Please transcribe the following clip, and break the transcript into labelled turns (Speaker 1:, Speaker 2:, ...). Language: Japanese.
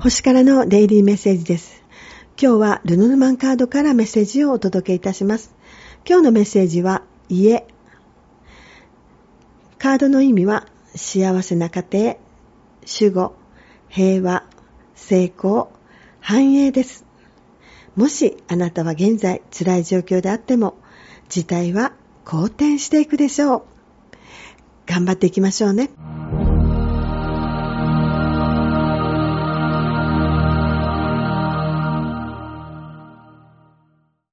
Speaker 1: 星からのデイリーメッセージです。今日はルノルマンカードからメッセージをお届けいたします。今日のメッセージは家。カードの意味は幸せな家庭、守護、平和、成功、繁栄です。もしあなたは現在辛い状況であっても、事態は好転していくでしょう。頑張っていきましょうね。